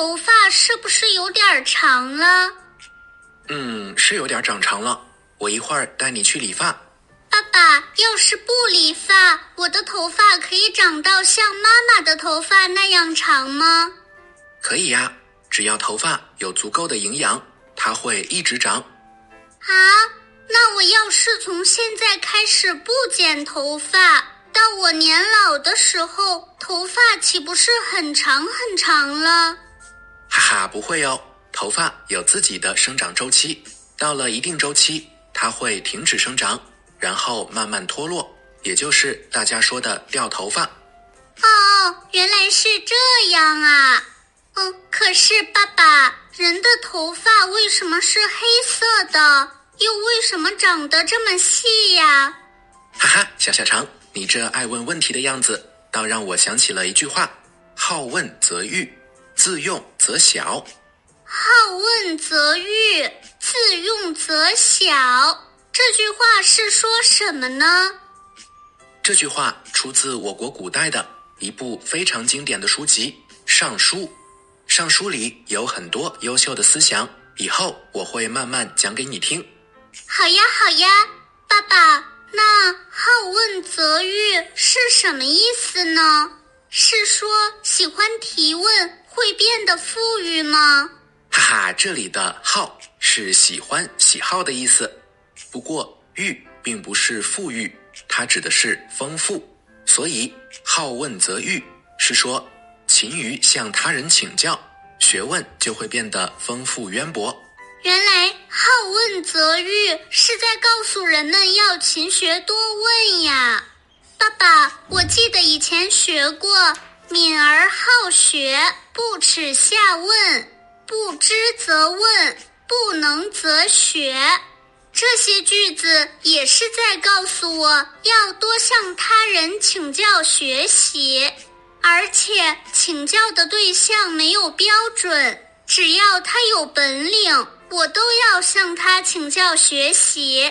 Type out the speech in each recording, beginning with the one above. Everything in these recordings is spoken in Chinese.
头发是不是有点长了？嗯，是有点长长了。我一会儿带你去理发。爸爸，要是不理发，我的头发可以长到像妈妈的头发那样长吗？可以呀，只要头发有足够的营养，它会一直长。啊，那我要是从现在开始不剪头发，到我年老的时候，头发岂不是很长很长了？哈哈，不会哦，头发有自己的生长周期，到了一定周期，它会停止生长。然后慢慢脱落，也就是大家说的掉头发。哦，原来是这样啊！嗯，可是爸爸，人的头发为什么是黑色的？又为什么长得这么细呀？哈哈，小小肠，你这爱问问题的样子，倒让我想起了一句话：好问则育，自用则小。好问则裕，自用则小。这句话是说什么呢？这句话出自我国古代的一部非常经典的书籍《尚书》。《尚书》里有很多优秀的思想，以后我会慢慢讲给你听。好呀，好呀，爸爸，那“好问则裕”是什么意思呢？是说喜欢提问会变得富裕吗？哈哈，这里的“好”是喜欢、喜好的意思。不过，裕并不是富裕，它指的是丰富。所以，好问则裕是说勤于向他人请教，学问就会变得丰富渊博。原来，好问则裕是在告诉人们要勤学多问呀。爸爸，我记得以前学过“敏而好学，不耻下问，不知则问，不能则学”。这些句子也是在告诉我要多向他人请教学习，而且请教的对象没有标准，只要他有本领，我都要向他请教学习。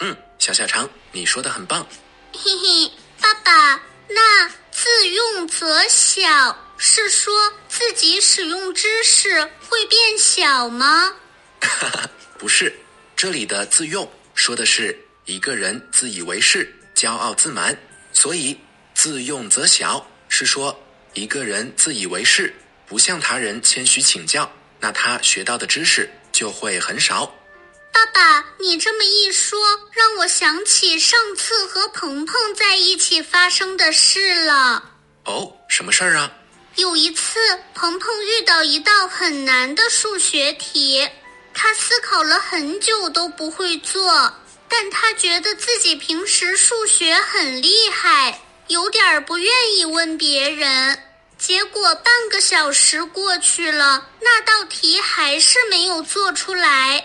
嗯，小小长，你说的很棒。嘿嘿，爸爸，那自用则小是说自己使用知识会变小吗？哈哈，不是。这里的自用说的是一个人自以为是、骄傲自满，所以自用则小是说一个人自以为是，不向他人谦虚请教，那他学到的知识就会很少。爸爸，你这么一说，让我想起上次和鹏鹏在一起发生的事了。哦，什么事儿啊？有一次，鹏鹏遇到一道很难的数学题。他思考了很久都不会做，但他觉得自己平时数学很厉害，有点不愿意问别人。结果半个小时过去了，那道题还是没有做出来。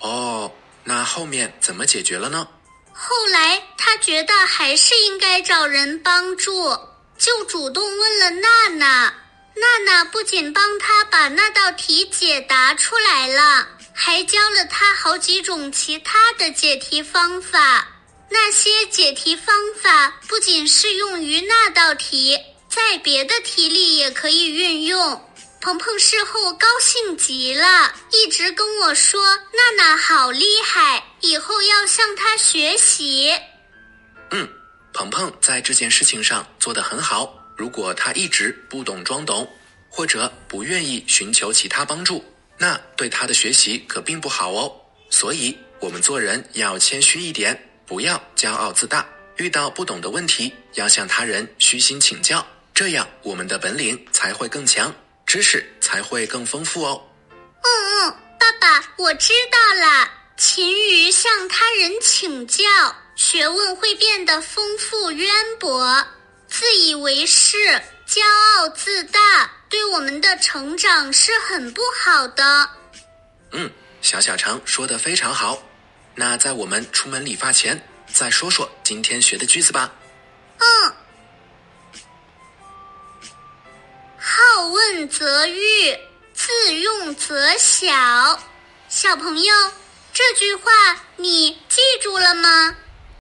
哦，那后面怎么解决了呢？后来他觉得还是应该找人帮助，就主动问了娜娜。娜娜不仅帮他把那道题解答出来了。还教了他好几种其他的解题方法，那些解题方法不仅适用于那道题，在别的题里也可以运用。鹏鹏事后高兴极了，一直跟我说：“娜娜好厉害，以后要向她学习。”嗯，鹏鹏在这件事情上做得很好。如果他一直不懂装懂，或者不愿意寻求其他帮助。那对他的学习可并不好哦，所以我们做人要谦虚一点，不要骄傲自大。遇到不懂的问题，要向他人虚心请教，这样我们的本领才会更强，知识才会更丰富哦。嗯嗯，爸爸，我知道了。勤于向他人请教，学问会变得丰富渊博。自以为是，骄傲自大。对我们的成长是很不好的。嗯，小小肠说的非常好。那在我们出门理发前，再说说今天学的句子吧。嗯，好问则裕，自用则小。小朋友，这句话你记住了吗？